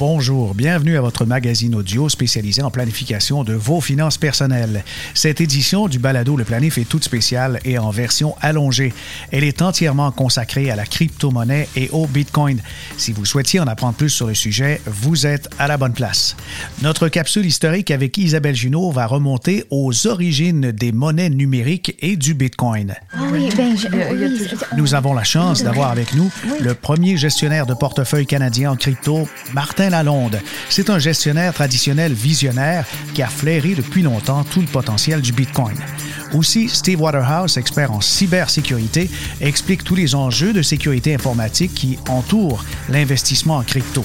Bonjour, bienvenue à votre magazine audio spécialisé en planification de vos finances personnelles. Cette édition du Balado Le Planif est toute spéciale et en version allongée. Elle est entièrement consacrée à la crypto-monnaie et au Bitcoin. Si vous souhaitiez en apprendre plus sur le sujet, vous êtes à la bonne place. Notre capsule historique avec Isabelle Junot va remonter aux origines des monnaies numériques et du Bitcoin. Ah oui, ben, je, oui, Nous avons la chance d'avoir avec nous le premier gestionnaire de portefeuille canadien en crypto, Martin Lalonde. C'est un gestionnaire traditionnel visionnaire qui a flairé depuis longtemps tout le potentiel du Bitcoin. Aussi, Steve Waterhouse, expert en cybersécurité, explique tous les enjeux de sécurité informatique qui entourent l'investissement en crypto.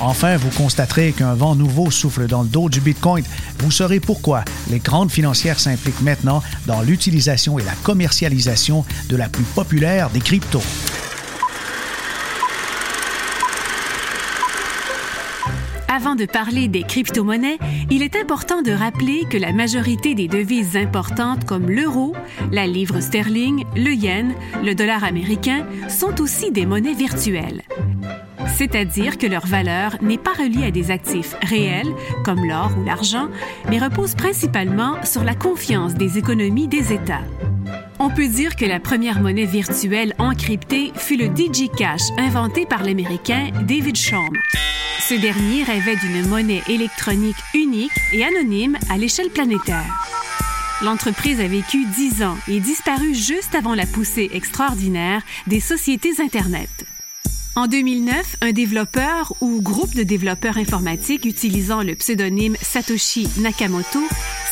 Enfin, vous constaterez qu'un vent nouveau souffle dans le dos du Bitcoin. Vous saurez pourquoi les grandes financières s'impliquent maintenant dans l'utilisation et la commercialisation de la plus populaire des cryptos. Avant de parler des crypto-monnaies, il est important de rappeler que la majorité des devises importantes comme l'euro, la livre sterling, le yen, le dollar américain sont aussi des monnaies virtuelles. C'est-à-dire que leur valeur n'est pas reliée à des actifs réels comme l'or ou l'argent, mais repose principalement sur la confiance des économies des États. On peut dire que la première monnaie virtuelle encryptée fut le DigiCash inventé par l'Américain David Chaum. Ce dernier rêvait d'une monnaie électronique unique et anonyme à l'échelle planétaire. L'entreprise a vécu 10 ans et disparu juste avant la poussée extraordinaire des sociétés Internet. En 2009, un développeur ou groupe de développeurs informatiques utilisant le pseudonyme Satoshi Nakamoto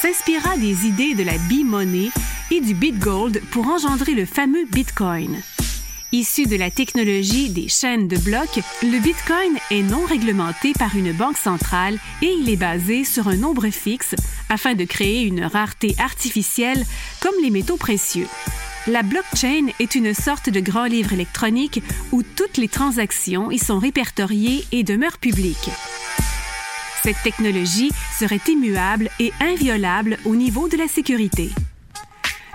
s'inspira des idées de la B-money et du BitGold pour engendrer le fameux Bitcoin. Issu de la technologie des chaînes de blocs, le Bitcoin est non réglementé par une banque centrale et il est basé sur un nombre fixe afin de créer une rareté artificielle comme les métaux précieux. La blockchain est une sorte de grand livre électronique où toutes les transactions y sont répertoriées et demeurent publiques. Cette technologie serait immuable et inviolable au niveau de la sécurité.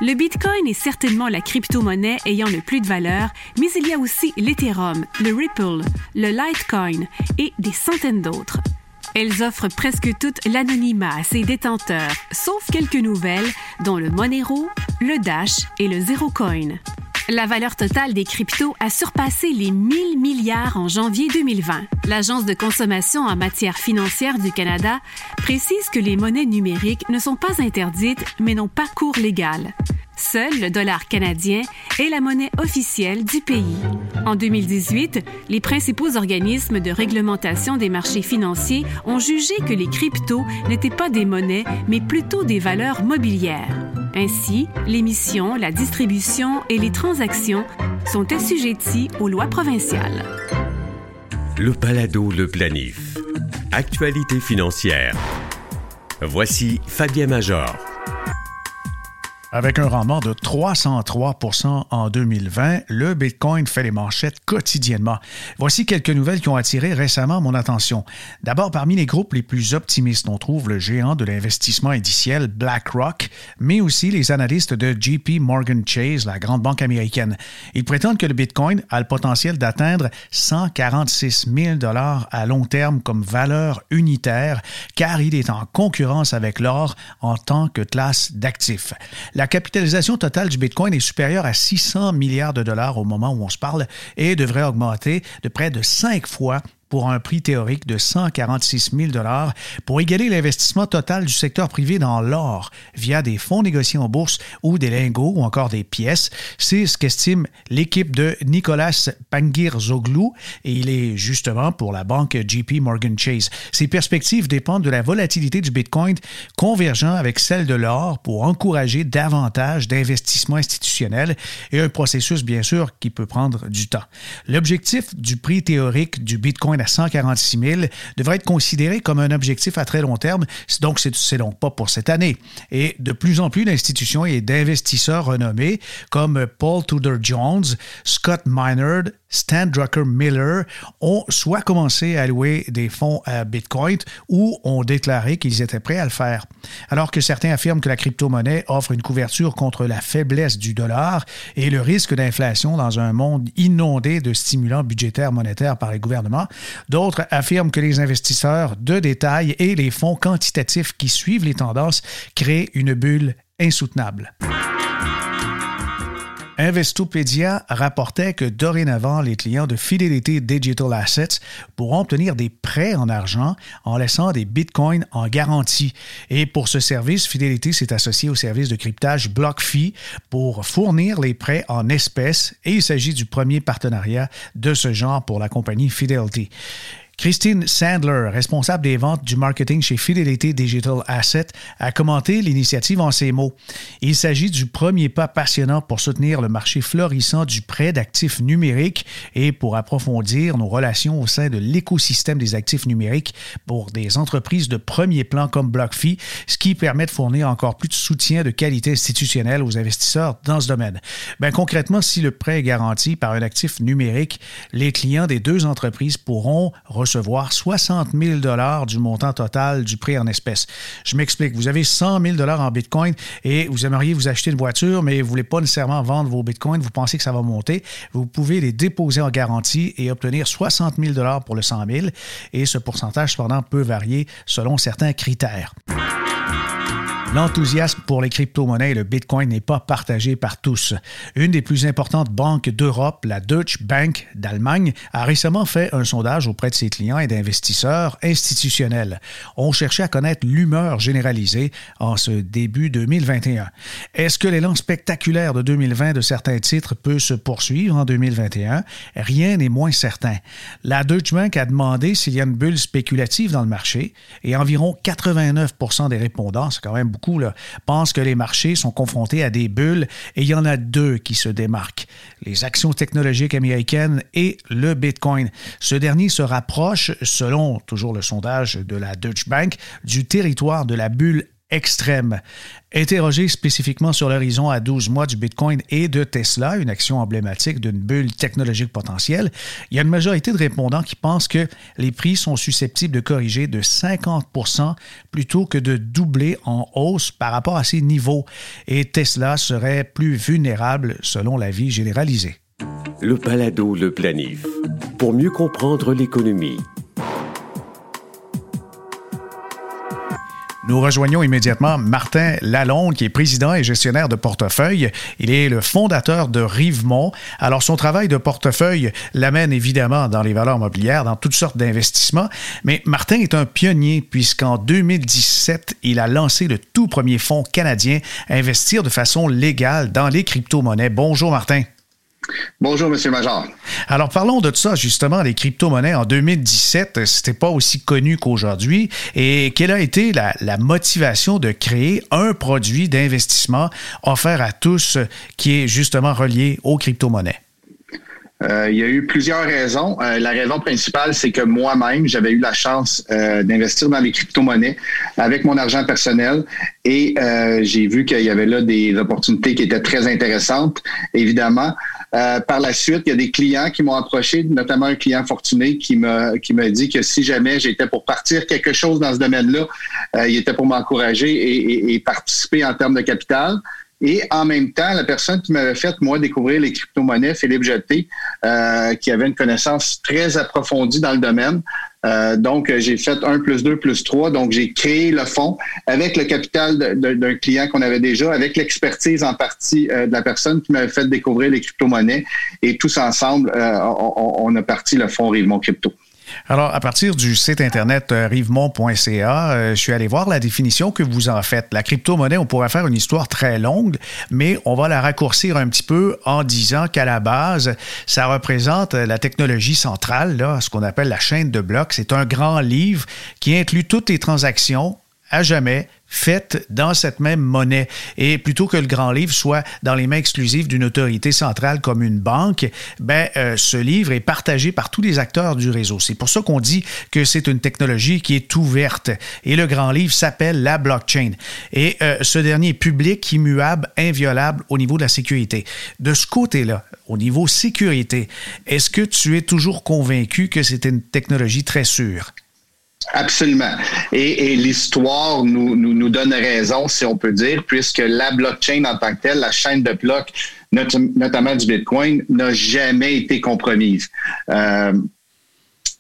Le Bitcoin est certainement la crypto-monnaie ayant le plus de valeur, mais il y a aussi l'Ethereum, le Ripple, le Litecoin et des centaines d'autres. Elles offrent presque toutes l'anonymat à ses détenteurs, sauf quelques nouvelles, dont le Monero, le Dash et le Zerocoin. La valeur totale des cryptos a surpassé les 1000 milliards en janvier 2020. L'Agence de consommation en matière financière du Canada précise que les monnaies numériques ne sont pas interdites, mais n'ont pas cours légal. Seul le dollar canadien est la monnaie officielle du pays. En 2018, les principaux organismes de réglementation des marchés financiers ont jugé que les cryptos n'étaient pas des monnaies, mais plutôt des valeurs mobilières. Ainsi, l'émission, la distribution et les transactions sont assujetties aux lois provinciales. Le balado Le Planif. Actualité financière. Voici Fabien Major. Avec un rendement de 303% en 2020, le Bitcoin fait les manchettes quotidiennement. Voici quelques nouvelles qui ont attiré récemment mon attention. D'abord, parmi les groupes les plus optimistes, on trouve le géant de l'investissement indiciel BlackRock, mais aussi les analystes de JP Morgan Chase, la grande banque américaine. Ils prétendent que le Bitcoin a le potentiel d'atteindre 146 000 dollars à long terme comme valeur unitaire, car il est en concurrence avec l'or en tant que classe d'actifs. Capitalisation totale du Bitcoin est supérieure à 600 milliards de dollars au moment où on se parle et devrait augmenter de près de cinq fois pour un prix théorique de 146 000 pour égaler l'investissement total du secteur privé dans l'or via des fonds négociés en bourse ou des lingots ou encore des pièces. C'est ce qu'estime l'équipe de Nicolas Pangir-Zoglou et il est justement pour la banque JP Morgan Chase. Ces perspectives dépendent de la volatilité du Bitcoin convergent avec celle de l'or pour encourager davantage d'investissements institutionnels et un processus bien sûr qui peut prendre du temps. L'objectif du prix théorique du Bitcoin À 146 000 devrait être considéré comme un objectif à très long terme, donc c'est donc pas pour cette année. Et de plus en plus d'institutions et d'investisseurs renommés comme Paul Tudor Jones, Scott Minerd, Stan Drucker Miller ont soit commencé à allouer des fonds à Bitcoin ou ont déclaré qu'ils étaient prêts à le faire. Alors que certains affirment que la crypto-monnaie offre une couverture contre la faiblesse du dollar et le risque d'inflation dans un monde inondé de stimulants budgétaires monétaires par les gouvernements, d'autres affirment que les investisseurs de détail et les fonds quantitatifs qui suivent les tendances créent une bulle insoutenable. Investopedia rapportait que dorénavant, les clients de Fidelity Digital Assets pourront obtenir des prêts en argent en laissant des bitcoins en garantie. Et pour ce service, Fidelity s'est associé au service de cryptage BlockFi pour fournir les prêts en espèces et il s'agit du premier partenariat de ce genre pour la compagnie Fidelity. Christine Sandler, responsable des ventes du marketing chez Fidelity Digital Asset, a commenté l'initiative en ces mots. Il s'agit du premier pas passionnant pour soutenir le marché florissant du prêt d'actifs numériques et pour approfondir nos relations au sein de l'écosystème des actifs numériques pour des entreprises de premier plan comme BlockFi, ce qui permet de fournir encore plus de soutien de qualité institutionnelle aux investisseurs dans ce domaine. Ben, concrètement, si le prêt est garanti par un actif numérique, les clients des deux entreprises pourront recevoir 60 000 du montant total du prix en espèces. Je m'explique. Vous avez 100 000 en Bitcoin et vous aimeriez vous acheter une voiture, mais vous ne voulez pas nécessairement vendre vos Bitcoins. Vous pensez que ça va monter. Vous pouvez les déposer en garantie et obtenir 60 000 pour le 100 000. Et ce pourcentage, cependant, peut varier selon certains critères. L'enthousiasme pour les crypto-monnaies et le Bitcoin n'est pas partagé par tous. Une des plus importantes banques d'Europe, la Deutsche Bank d'Allemagne, a récemment fait un sondage auprès de ses clients et d'investisseurs institutionnels. On cherchait à connaître l'humeur généralisée en ce début 2021. Est-ce que l'élan spectaculaire de 2020 de certains titres peut se poursuivre en 2021? Rien n'est moins certain. La Deutsche Bank a demandé s'il y a une bulle spéculative dans le marché et environ 89 des répondants, c'est quand même beaucoup pensent que les marchés sont confrontés à des bulles et il y en a deux qui se démarquent, les actions technologiques américaines et le Bitcoin. Ce dernier se rapproche, selon toujours le sondage de la Deutsche Bank, du territoire de la bulle extrême. Interrogé spécifiquement sur l'horizon à 12 mois du Bitcoin et de Tesla, une action emblématique d'une bulle technologique potentielle, il y a une majorité de répondants qui pensent que les prix sont susceptibles de corriger de 50% plutôt que de doubler en hausse par rapport à ces niveaux. Et Tesla serait plus vulnérable selon l'avis généralisé. Le Palado, le planif. Pour mieux comprendre l'économie Nous rejoignons immédiatement Martin Lalonde, qui est président et gestionnaire de portefeuille. Il est le fondateur de Rivemont. Alors, son travail de portefeuille l'amène évidemment dans les valeurs mobilières, dans toutes sortes d'investissements. Mais Martin est un pionnier puisqu'en 2017, il a lancé le tout premier fonds canadien à investir de façon légale dans les crypto-monnaies. Bonjour, Martin. Bonjour, Monsieur Major. Alors, parlons de ça, justement, les crypto-monnaies. En 2017, c'était pas aussi connu qu'aujourd'hui. Et quelle a été la, motivation de créer un produit d'investissement offert à tous qui est justement relié aux crypto-monnaies? Euh, il y a eu plusieurs raisons. Euh, la raison principale, c'est que moi-même, j'avais eu la chance euh, d'investir dans les crypto-monnaies avec mon argent personnel et j'ai vu qu'il y avait là des opportunités qui étaient très intéressantes, évidemment. Par la suite, il y a des clients qui m'ont approché, notamment un client fortuné qui m'a qui m'a dit que si jamais j'étais pour partir quelque chose dans ce domaine-là, il était pour m'encourager et, participer en termes de capital. Et en même temps, la personne qui m'avait fait, moi, découvrir les crypto-monnaies, Philippe Jeté, euh, qui avait une connaissance très approfondie dans le domaine, euh, donc, j'ai fait 1 plus 2 plus 3. Donc, j'ai créé le fonds avec le capital d'un client qu'on avait déjà, avec l'expertise en partie euh, de la personne qui m'avait fait découvrir les crypto-monnaies. Et tous ensemble, euh, on, a parti le fonds Rivemont Crypto. Alors, à partir du site internet euh, rivemont.ca, euh, je suis allé voir la définition que vous en faites. La crypto-monnaie, on pourrait faire une histoire très longue, mais on va la raccourcir un petit peu en disant qu'à la base, ça représente la technologie centrale, là, ce qu'on appelle la chaîne de blocs. C'est un grand livre qui inclut toutes les transactions à jamais faites dans cette même monnaie. Et plutôt que le grand livre soit dans les mains exclusives d'une autorité centrale comme une banque, ben, euh, ce livre est partagé par tous les acteurs du réseau. C'est pour ça qu'on dit que c'est une technologie qui est ouverte. Et le grand livre s'appelle la blockchain. Et euh, ce dernier est public, immuable, inviolable au niveau de la sécurité. De ce côté-là, au niveau sécurité, est-ce que tu es toujours convaincu que c'est une technologie très sûre? Absolument. Et, l'histoire nous, nous, donne raison, si on peut dire, puisque la blockchain en tant que telle, la chaîne de blocs, notamment du Bitcoin, n'a jamais été compromise. Euh,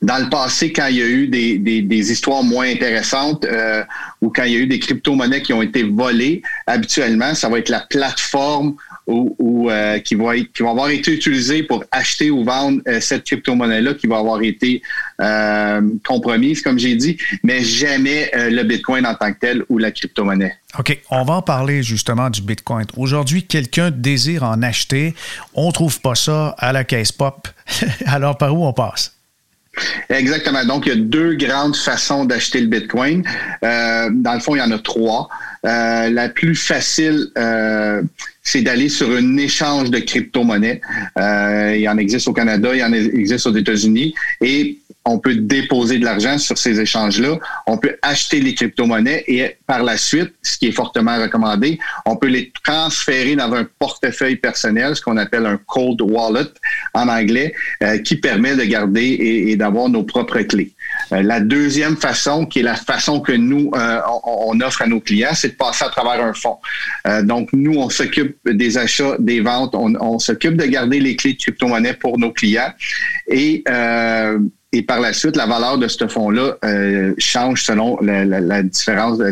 dans le passé, quand il y a eu des, des, histoires moins intéressantes euh, ou quand il y a eu des crypto-monnaies qui ont été volées, habituellement, ça va être la plateforme ou, euh, qui, va qui va avoir été utilisée pour acheter ou vendre euh, cette crypto-monnaie-là qui va avoir été compromise, comme j'ai dit, mais jamais le Bitcoin en tant que tel ou la crypto-monnaie. OK, on va en parler justement du Bitcoin. Aujourd'hui, quelqu'un désire en acheter, on trouve pas ça à la caisse pop. Alors, par où on passe? Exactement. Donc, il y a deux grandes façons d'acheter le Bitcoin. Euh, dans le fond, il y en a trois. Euh, la plus facile, euh, c'est d'aller sur un échange de crypto-monnaies. il y en existe au Canada, il en existe aux États-Unis. Et on peut déposer de l'argent sur ces échanges-là, on peut acheter les crypto-monnaies et par la suite, ce qui est fortement recommandé, on peut les transférer dans un portefeuille personnel, ce qu'on appelle un cold wallet en anglais, euh, qui permet de garder et, d'avoir nos propres clés. Euh, la deuxième façon, qui est la façon que nous, euh, on, offre à nos clients, c'est de passer à travers un fonds. donc, nous, on s'occupe des achats, des ventes, on, on s'occupe de garder les clés de crypto-monnaie pour nos clients et et par la suite, la valeur de ce fonds-là euh, change selon la, la, la différence, de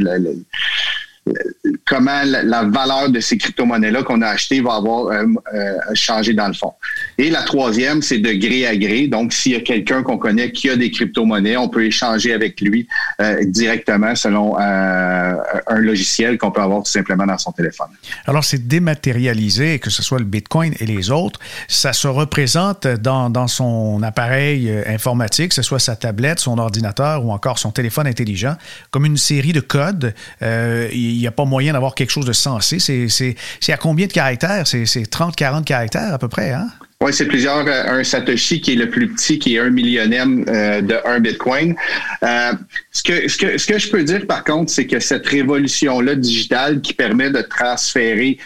comment la, valeur de ces crypto-monnaies-là qu'on a achetées va avoir euh, euh, changé dans le fond. Et la troisième, c'est de gré à gré. Donc, s'il y a quelqu'un qu'on connaît qui a des crypto-monnaies, on peut échanger avec lui euh, directement selon un logiciel qu'on peut avoir tout simplement dans son téléphone. Alors, c'est dématérialisé, que ce soit le Bitcoin et les autres. Ça se représente dans, son appareil informatique, que ce soit sa tablette, son ordinateur ou encore son téléphone intelligent, comme une série de codes. Euh, il n'y a pas moyen d'avoir quelque chose de sensé. C'est à combien de caractères? C'est 30-40 caractères à peu près, hein? Oui, c'est plusieurs. Euh, un Satoshi qui est le plus petit, qui est un millionième euh, de un Bitcoin. Euh, ce, que, ce, que, ce que je peux dire, par contre, c'est que cette révolution-là digitale qui permet de transférer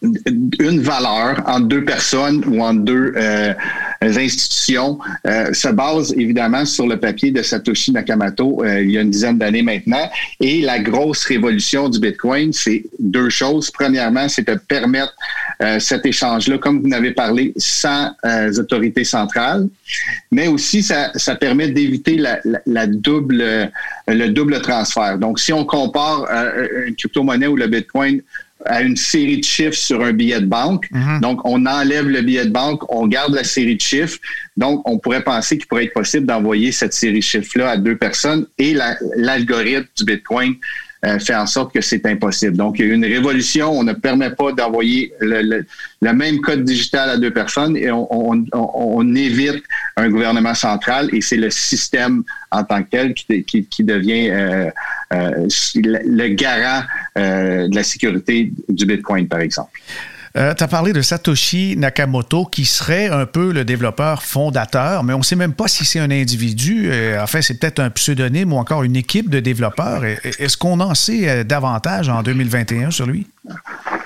une valeur entre deux personnes ou entre deux euh, institutions euh, se base évidemment sur le papier de Satoshi Nakamoto euh, il y a une dizaine d'années maintenant. Et la grosse révolution du Bitcoin, c'est deux choses. Premièrement, c'est de permettre cet échange-là, comme vous n'avez parlé, sans autorité centrale, mais aussi ça, ça permet d'éviter la, la, double, le double transfert. Donc, si on compare une crypto-monnaie ou le Bitcoin à une série de chiffres sur un billet de banque. Mhm. Donc, on enlève le billet de banque, on garde la série de chiffres. Donc, on pourrait penser qu'il pourrait être possible d'envoyer cette série de chiffres-là à deux personnes et l'algorithme du Bitcoin fait en sorte que c'est impossible. Donc, il y a une révolution. On ne permet pas d'envoyer le, même code digital à deux personnes et on, évite un gouvernement central et c'est le système en tant que tel qui, devient euh, euh, le garant de la sécurité du Bitcoin, par exemple. Euh, tu as parlé de Satoshi Nakamoto, qui serait un peu le développeur fondateur, mais on ne sait même pas si c'est un individu. Euh, enfin, c'est peut-être un pseudonyme ou encore une équipe de développeurs. Est-ce qu'on en sait euh, davantage en 2021 sur lui?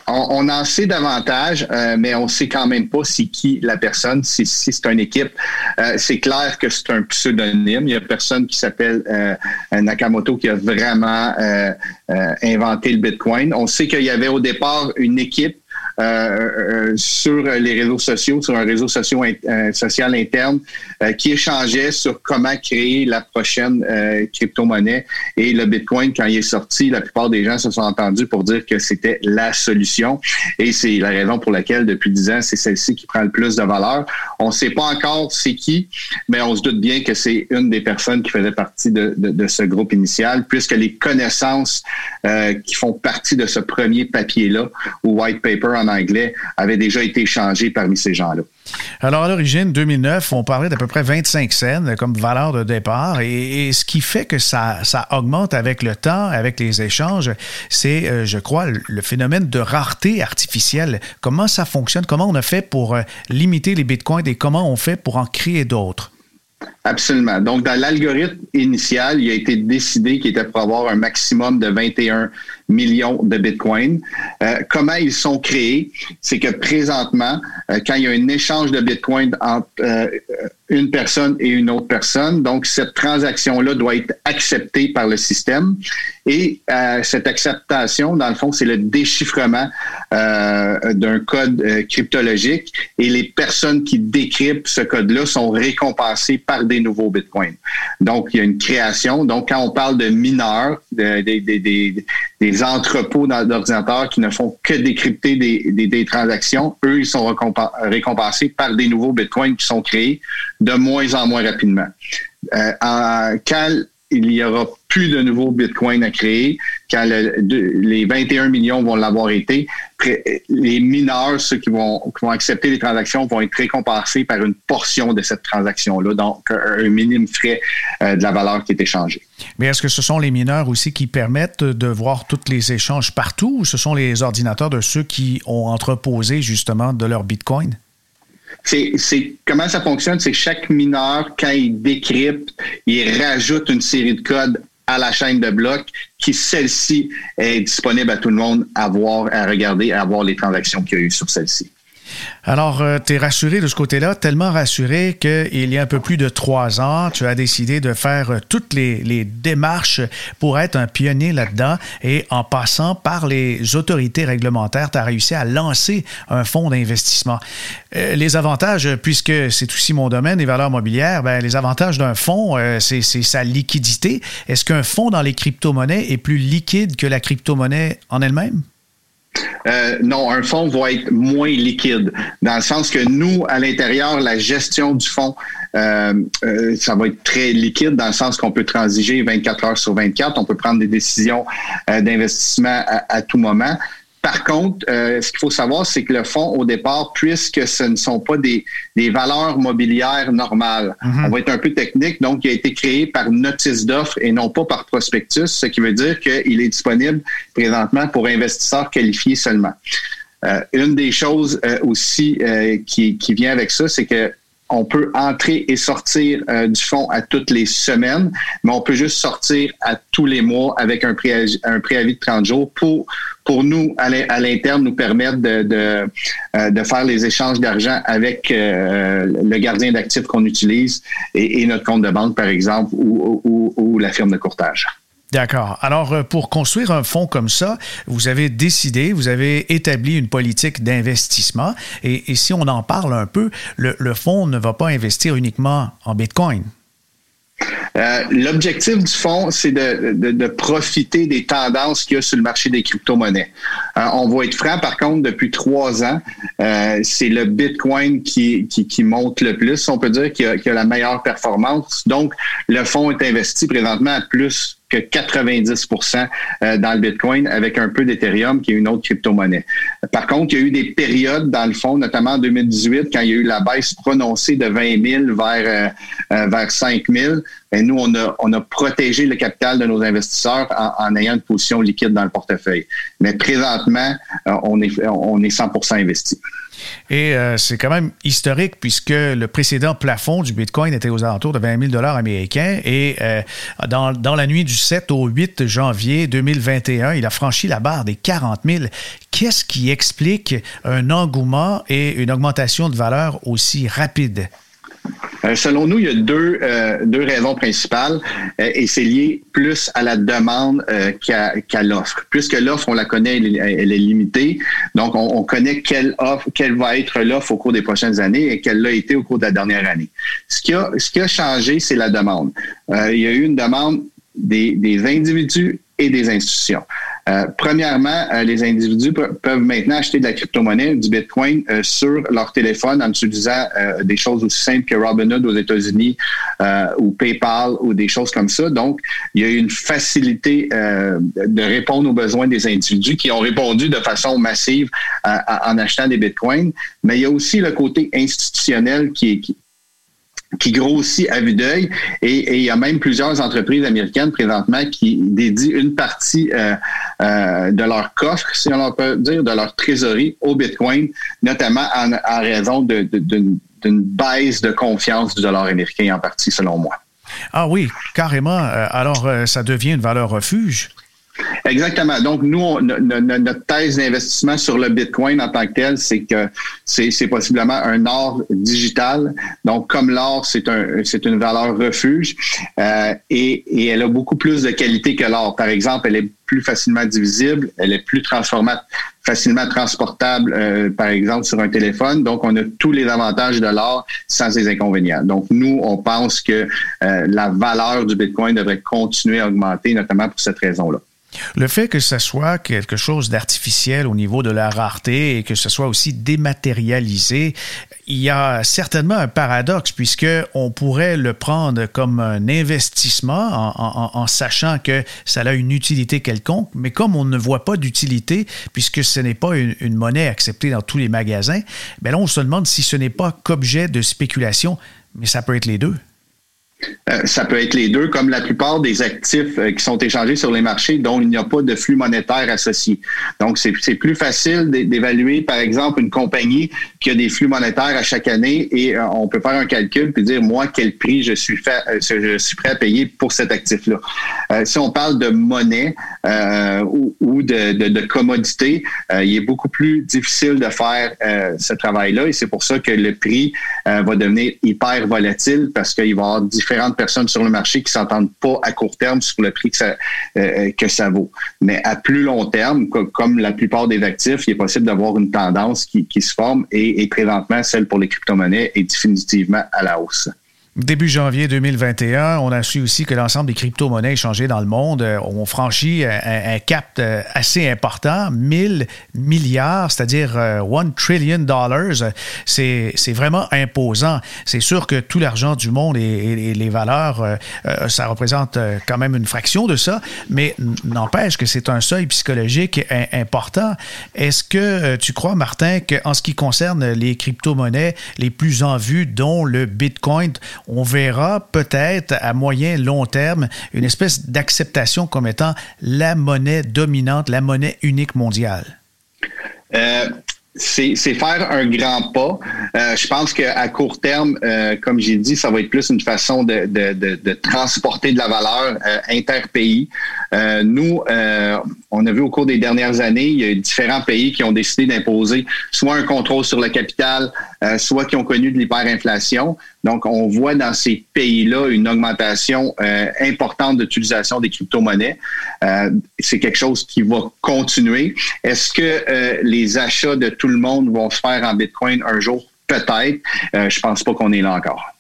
On, en sait davantage, mais on sait quand même pas c'est qui la personne, si, c'est une équipe. c'est clair que c'est un pseudonyme. Il y a personne qui s'appelle Nakamoto qui a vraiment inventé le Bitcoin. On sait qu'il y avait au départ une équipe sur les réseaux sociaux, sur un réseau euh, social interne qui échangeait sur comment créer la prochaine crypto-monnaie. Et le Bitcoin, quand il est sorti, la plupart des gens se sont entendus pour dire que c'était la solution. Et c'est la raison pour laquelle, depuis dix ans, c'est celle-ci qui prend le plus de valeur. On ne sait pas encore c'est qui, mais on se doute bien que c'est une des personnes qui faisait partie de, de, ce groupe initial, puisque les connaissances qui font partie de ce premier papier-là, ou white paper en anglais avait déjà été échangé parmi ces gens-là. Alors, à l'origine, 2009, on parlait d'à peu près 25 cents comme valeur de départ. Et, ce qui fait que ça, ça, augmente avec le temps, avec les échanges, c'est, euh, je crois, le phénomène de rareté artificielle. Comment ça fonctionne? Comment on a fait pour euh, limiter les bitcoins et comment on fait pour en créer d'autres? Absolument. Donc, dans l'algorithme initial, il a été décidé qu'il était pour avoir un maximum de 21 millions de bitcoins. Euh, comment ils sont créés? C'est que présentement, euh, quand il y a un échange de bitcoins entre euh, une personne et une autre personne, donc cette transaction-là doit être acceptée par le système. Et cette acceptation, dans le fond, c'est le déchiffrement d'un code cryptologique. Et les personnes qui décryptent ce code-là sont récompensées par des nouveaux bitcoins. Donc, il y a une création. Donc, quand on parle de mineurs, des entrepôts d'ordinateurs qui ne font que décrypter des, transactions, eux, ils sont récompensés par des nouveaux bitcoins qui sont créés de moins en moins rapidement. Euh, quand il y aura plus de nouveaux bitcoins à créer. Quand les 21 millions vont l'avoir été, les mineurs, ceux qui vont, accepter les transactions, vont être récompensés par une portion de cette transaction-là, donc un minimum frais euh, de la valeur qui est échangée. Mais est-ce que ce sont les mineurs aussi qui permettent de voir tous les échanges partout ou ce sont les ordinateurs de ceux qui ont entreposé justement de leur bitcoin? C'est comment ça fonctionne, c'est chaque mineur, quand il décrypte, il rajoute une série de codes à la chaîne de blocs qui, celle-ci, est disponible à tout le monde à voir, à regarder, à voir les transactions qu'il y a eu sur celle-ci. Alors, euh, tu es rassuré de ce côté-là, tellement rassuré qu'il y a un peu plus de trois ans, tu as décidé de faire euh, toutes les, démarches pour être un pionnier là-dedans et en passant par les autorités réglementaires, tu as réussi à lancer un fonds d'investissement. Euh, les avantages, puisque c'est aussi mon domaine, les valeurs mobilières, ben, les avantages d'un fonds, c'est sa liquidité. Est-ce qu'un fonds dans les crypto-monnaies est plus liquide que la crypto-monnaie en elle-même? Euh, non, un fonds va être moins liquide, dans le sens que nous, à l'intérieur, la gestion du fonds, euh, euh, ça va être très liquide, dans le sens qu'on peut transiger 24 heures sur 24, on peut prendre des décisions d'investissement à, tout moment. Par contre, euh, ce qu'il faut savoir, c'est que le fonds, au départ, puisque ce ne sont pas des, valeurs mobilières normales, mhm. on va être un peu technique, donc il a été créé par notice d'offre et non pas par prospectus, ce qui veut dire qu'il est disponible présentement pour investisseurs qualifiés seulement. Euh, une des choses euh, aussi qui, qui vient avec ça, c'est que on peut entrer et sortir euh, du fonds à toutes les semaines, mais on peut juste sortir à tous les mois avec un préavis, un préavis de 30 jours pour, pour nous, à l'interne, nous permettre de, de, euh, faire les échanges d'argent avec euh, le gardien d'actifs qu'on utilise et, notre compte de banque, par exemple, ou la firme de courtage. D'accord. Alors, euh, pour construire un fonds comme ça, vous avez décidé, vous avez établi une politique d'investissement. Et, si on en parle un peu, le, fonds ne va pas investir uniquement en Bitcoin. Euh, l'objectif du fonds, c'est de, profiter des tendances qu'il y a sur le marché des crypto-monnaies. Euh, on va être franc, par contre, depuis trois ans, c'est le Bitcoin qui, qui, monte le plus. On peut dire qu'il a, a, la meilleure performance. Donc, le fonds est investi présentement à plus que 90% dans le Bitcoin avec un peu d'Ethereum qui est une autre crypto-monnaie. Par contre, il y a eu des périodes dans le fond, notamment en 2018, quand il y a eu la baisse prononcée de 20 000 vers, vers 5 000 ben, nous, on a, on a protégé le capital de nos investisseurs en, ayant une position liquide dans le portefeuille. Mais présentement, euh, on est, on est 100 investi. Et euh, c'est quand même historique puisque le précédent plafond du Bitcoin était aux alentours de 20 000 américains et euh, dans, dans, la nuit du 7 au 8 janvier 2021, il a franchi la barre des 40 000. Qu'est-ce qui explique un engouement et une augmentation de valeur aussi rapide? Euh, selon nous, il y a deux, euh, deux raisons principales euh, et c'est lié plus à la demande qu'à l'offre. Puisque l'offre, on la connaît, elle, est limitée. Donc, on, connaît quelle offre, quelle va être l'offre au cours des prochaines années et quelle l'a été au cours de la dernière année. Ce qui a, ce qui a changé, c'est la demande. il y a eu une demande des, des individus et des institutions. premièrement, les individus peuvent maintenant acheter de la crypto-monnaie, du Bitcoin, sur leur téléphone en utilisant des choses aussi simples que Robinhood aux États-Unis ou PayPal ou des choses comme ça. Donc, il y a une facilité de répondre aux besoins des individus qui ont répondu de façon massive en achetant des bitcoins. Mais il y a aussi le côté institutionnel qui, qui, qui grossit à vue d'œil. Et, il y a même plusieurs entreprises américaines présentement qui dédient une partie euh, euh, de leur coffre, si on peut dire, de leur trésorerie au Bitcoin, notamment en, raison d'une baisse de confiance du dollar américain en partie, selon moi. Ah oui, carrément. Euh, alors, ça devient une valeur refuge. Exactement. Donc, nous, notre thèse d'investissement sur le Bitcoin en tant que tel, c'est que c'est possiblement un or digital. Donc, comme l'or, c'est un, une valeur refuge euh, et, et, elle a beaucoup plus de qualité que l'or. Par exemple, elle est plus facilement divisible, elle est plus transformable, facilement transportable, euh, par exemple, sur un téléphone. Donc, on a tous les avantages de l'or sans ses inconvénients. Donc, nous, on pense que euh, la valeur du Bitcoin devrait continuer à augmenter, notamment pour cette raison-là. Le fait que ce soit quelque chose d'artificiel au niveau de la rareté et que ce soit aussi dématérialisé, il y a certainement un paradoxe puisque on pourrait le prendre comme un investissement en, sachant que ça a une utilité quelconque, mais comme on ne voit pas d'utilité puisque ce n'est pas une, monnaie acceptée dans tous les magasins, bien là on se demande si ce n'est pas qu'objet de spéculation, mais ça peut être les deux. Euh, ça peut être les deux, comme la plupart des actifs euh, qui sont échangés sur les marchés dont il n'y a pas de flux monétaire associé. Donc, c'est plus facile d'évaluer, par exemple, une compagnie qui a des flux monétaires à chaque année et euh, on peut faire un calcul puis dire, moi, quel prix je suis, fait, je suis prêt à payer pour cet actif-là. si on parle de monnaie ou, de, commodité, il est beaucoup plus difficile de faire ce travail-là et c'est pour ça que le prix va devenir hyper volatile parce qu'il va y avoir différents différentes personnes sur le marché qui s'entendent pas à court terme sur le prix que ça, euh, euh, vaut. Mais à plus long terme, comme la plupart des actifs, il est possible d'avoir une tendance qui, qui se forme et, et présentement, celle pour les crypto-monnaies est définitivement à la hausse. Début janvier 2021, on a su aussi que l'ensemble des crypto-monnaies échangées dans le monde euh, ont franchi un, cap euh, assez important, 1000 milliards, c'est-à-dire 1 euh, trillion dollars. C'est, vraiment imposant. C'est sûr que tout l'argent du monde et, les valeurs, ça représente quand même une fraction de ça, mais n'empêche que c'est un seuil psychologique important. Est-ce que tu crois, Martin, qu'en ce qui concerne les crypto-monnaies les plus en vue, dont le Bitcoin, on verra peut-être à moyen long terme une espèce d'acceptation comme étant la monnaie dominante, la monnaie unique mondiale? Euh, c'est faire un grand pas. Euh, je pense qu'à court terme, euh, comme j'ai dit, ça va être plus une façon de, transporter de la valeur interpays. nous, on a vu au cours des dernières années, il y a différents pays qui ont décidé d'imposer soit un contrôle sur le capital, soit qui ont connu de l'hyperinflation. Donc, on voit dans ces pays-là une augmentation euh, importante d'utilisation des crypto-monnaies. Euh, c'est quelque chose qui va continuer. Est-ce que euh, les achats de tout le monde vont se faire en Bitcoin un jour? Peut-être. je pense pas qu'on est là encore.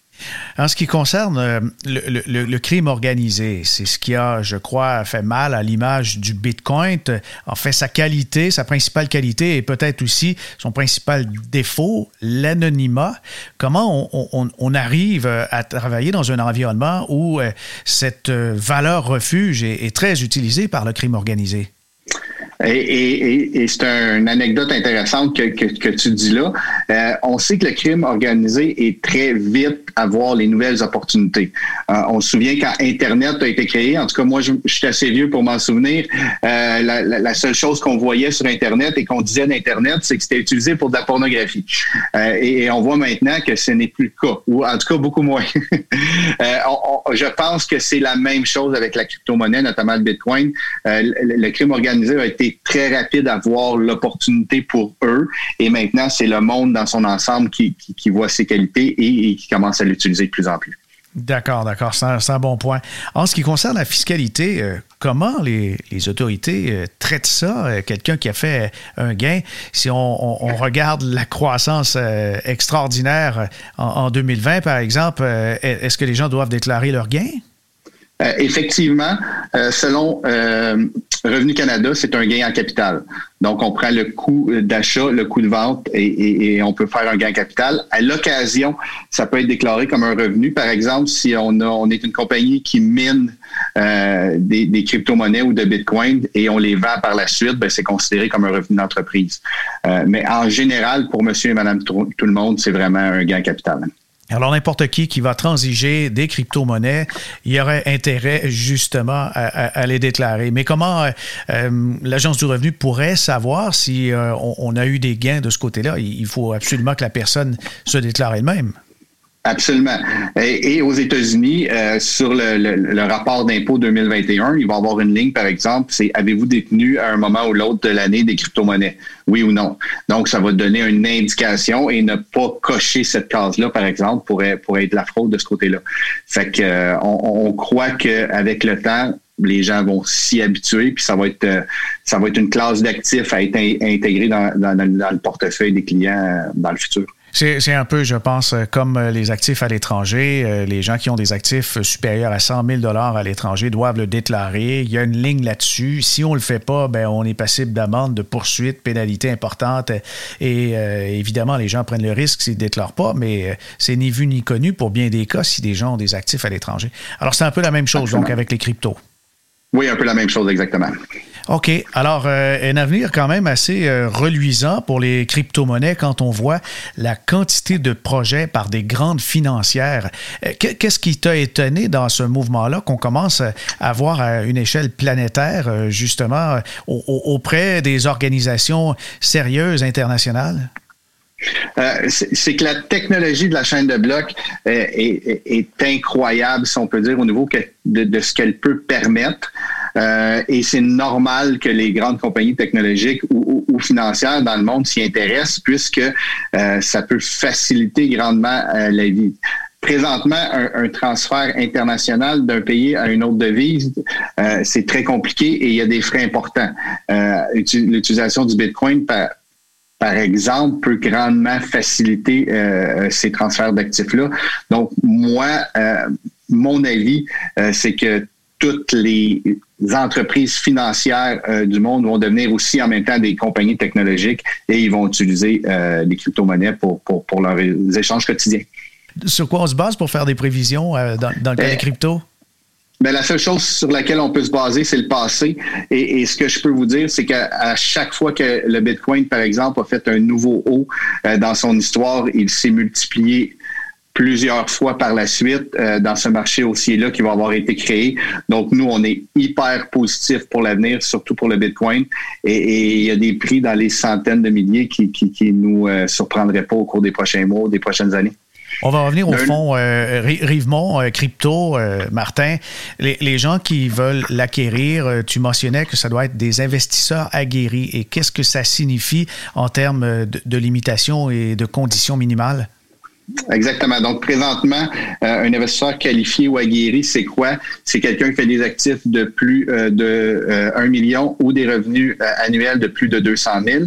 En ce qui concerne euh, le, crime organisé, c'est ce qui a, je crois, fait mal à l'image du Bitcoin. En fait, sa qualité, sa principale qualité et peut-être aussi son principal défaut, l'anonymat. Comment on, arrive à travailler dans un environnement où euh, cette euh, valeur refuge est très utilisée par le crime organisé? Et, c'est une anecdote intéressante que, tu dis là. Euh, on sait que le crime organisé est très vite à voir les nouvelles opportunités. Euh, on se souvient quand Internet a été créé, en tout cas moi je, suis assez vieux pour m'en souvenir, euh, la, seule chose qu'on voyait sur Internet et qu'on disait d'Internet, c'est que c'était utilisé pour de la pornographie. Et, on voit maintenant que ce n'est plus le cas, ou en tout cas beaucoup moins. je pense que c'est la même chose avec la crypto-monnaie, notamment le Bitcoin. Le crime organisé a été très rapide à voir l'opportunité pour eux. Et maintenant, c'est le monde dans son ensemble qui, voit ses qualités et, qui commence à l'utiliser de plus en plus. D'accord, d'accord, c'est un, bon point. En ce qui concerne la fiscalité, euh, comment les, autorités euh, traitent ça? Euh, quelqu'un qui a fait un gain, si on, regarde la croissance extraordinaire en, en, 2020, par exemple, est-ce que les gens doivent déclarer leur gain? effectivement, selon Revenu Canada, c'est un gain en capital. Donc, on prend le coût d'achat, le coût de vente et, on peut faire un gain en capital. À l'occasion, ça peut être déclaré comme un revenu. Par exemple, si on, a, on est une compagnie qui mine euh, des, crypto-monnaies ou de Bitcoin et on les vend par la suite, ben, c'est considéré comme un revenu d'entreprise. Euh, mais en général, pour monsieur et madame tout le monde, c'est vraiment un gain en capital. Alors, n'importe qui qui va transiger des crypto-monnaies, il y aurait intérêt justement à, les déclarer. Mais comment euh, euh, l'Agence du revenu pourrait savoir si euh, on, a eu des gains de ce côté-là? Il faut absolument que la personne se déclare elle-même. Absolument. Et, aux États-Unis, euh, sur le, rapport d'impôt 2021, il va y avoir une ligne, par exemple, c'est avez-vous détenu à un moment ou l'autre de l'année des crypto-monnaies? Oui ou non? Donc, ça va donner une indication et ne pas cocher cette case-là, par exemple, pourrait, pourrait être la fraude de ce côté-là. Fait que euh, on, croit qu'avec le temps, les gens vont s'y habituer, puis ça va être euh, ça va être une classe d'actifs à être intégrée dans, dans, dans, le portefeuille des clients dans le futur. C'est un peu, je pense, comme les actifs à l'étranger. Euh, les gens qui ont des actifs supérieurs à 100 000 à l'étranger doivent le déclarer. Il y a une ligne là-dessus. Si on ne le fait pas, ben, on est passible d'amende, de poursuites, pénalités importantes. Et euh, évidemment, les gens prennent le risque s'ils ne déclarent pas, mais euh, c'est ni vu ni connu pour bien des cas si des gens ont des actifs à l'étranger. Alors, c'est un peu la même chose, donc, avec les cryptos. Oui, un peu la même chose, exactement. OK. Alors, euh, un avenir quand même assez euh, reluisant pour les crypto-monnaies quand on voit la quantité de projets par des grandes financières. Euh, qu'est-ce qui t'a étonné dans ce mouvement-là qu'on commence à voir à une échelle planétaire, justement, auprès des organisations sérieuses internationales? c'est que la technologie de la chaîne de blocs est, incroyable, si on peut dire, au niveau de ce qu'elle peut permettre. Euh, et c'est normal que les grandes compagnies technologiques ou, financières dans le monde s'y intéressent puisque euh, ça peut faciliter grandement euh, la vie présentement, un, transfert international d'un pays à une autre devise, c'est très compliqué et il y a des frais importants. L'utilisation du Bitcoin, par, exemple, peut grandement faciliter ces transferts d'actifs-là. Donc, moi, mon avis, c'est que toutes les entreprises financières euh, du monde vont devenir aussi en même temps des compagnies technologiques et ils vont utiliser euh, les crypto-monnaies pour, pour, leurs échanges quotidiens. Sur quoi on se base pour faire des prévisions euh, dans, dans le cas des cryptos? Ben, la seule chose sur laquelle on peut se baser, c'est le passé. Et, et, ce que je peux vous dire, c'est qu'à chaque fois que le Bitcoin, par exemple, a fait un nouveau haut dans son histoire, il s'est multiplié plusieurs fois par la suite euh, dans ce marché haussier-là qui va avoir été créé. Donc, nous, on est hyper positif pour l'avenir, surtout pour le Bitcoin. Et, il y a des prix dans les centaines de milliers qui, qui nous euh, surprendraient pas au cours des prochains mois, des prochaines années. On va revenir au fond, euh, Rivemont, euh, crypto, Martin. Les, les, gens qui veulent l'acquérir, tu mentionnais que ça doit être des investisseurs aguerris. Et qu'est-ce que ça signifie en termes de, de limitations et de conditions minimales? Exactement. Donc, présentement, euh, un investisseur qualifié ou aguerri, c'est quoi? C'est quelqu'un qui fait des actifs de plus euh, de 1 euh, million ou des revenus annuels de plus de 200 000.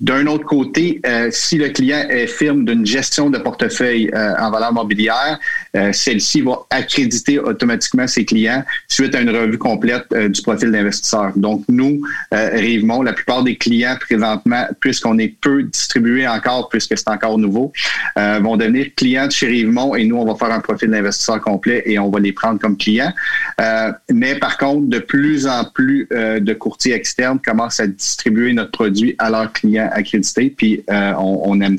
D'un autre côté, euh, si le client est firme d'une gestion de portefeuille euh, en valeur mobilière, euh, celle-ci va accréditer automatiquement ses clients suite à une revue complète du profil d'investisseur. Donc, nous, Rivemont, la plupart des clients présentement, puisqu'on est peu distribué encore, puisque c'est encore nouveau, vont devenir clients de chez Rivemont et nous, on va faire un profil d'investisseur complet et on va les prendre comme clients. mais par contre, de plus en plus de courtiers externes commencent à distribuer notre produit à leurs clients accrédité, puis euh, on, aime,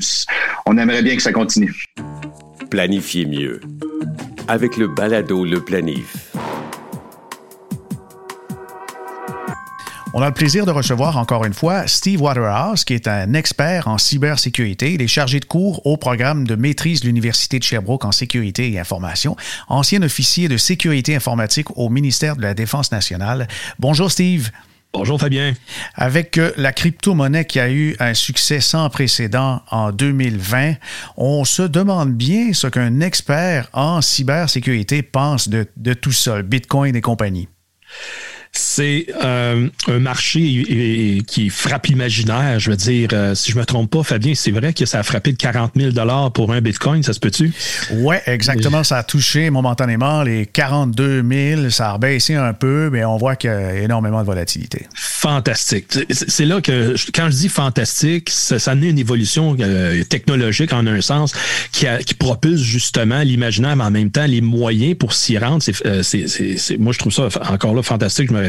on aimerait bien que ça continue. Planifier mieux avec le balado Le Planif. On a le plaisir de recevoir encore une fois Steve Waterhouse, qui est un expert en cybersécurité. Il est chargé de cours au programme de maîtrise de l'Université de Sherbrooke en sécurité et information, ancien officier de sécurité informatique au ministère de la Défense nationale. Bonjour Steve. Bonjour Fabien. Avec euh, la crypto-monnaie qui a eu un succès sans précédent en 2020, on se demande bien ce qu'un expert en cybersécurité pense de, tout ça, Bitcoin et compagnie. C'est euh, un marché qui frappe l'imaginaire. Je veux dire, euh, si je me trompe pas, Fabien, c'est vrai que ça a frappé de 40 000 pour un Bitcoin, ça se peut-tu? Oui, exactement. Ça a touché momentanément les 42 000. Ça a rebaissé un peu, mais on voit qu'il y a énormément de volatilité. Fantastique. C'est là que, quand je dis fantastique, ça, ça une évolution euh, technologique en un sens qui, qui propulse justement l'imaginaire, mais en même temps les moyens pour s'y rendre. Moi, je trouve ça encore là fantastique, je me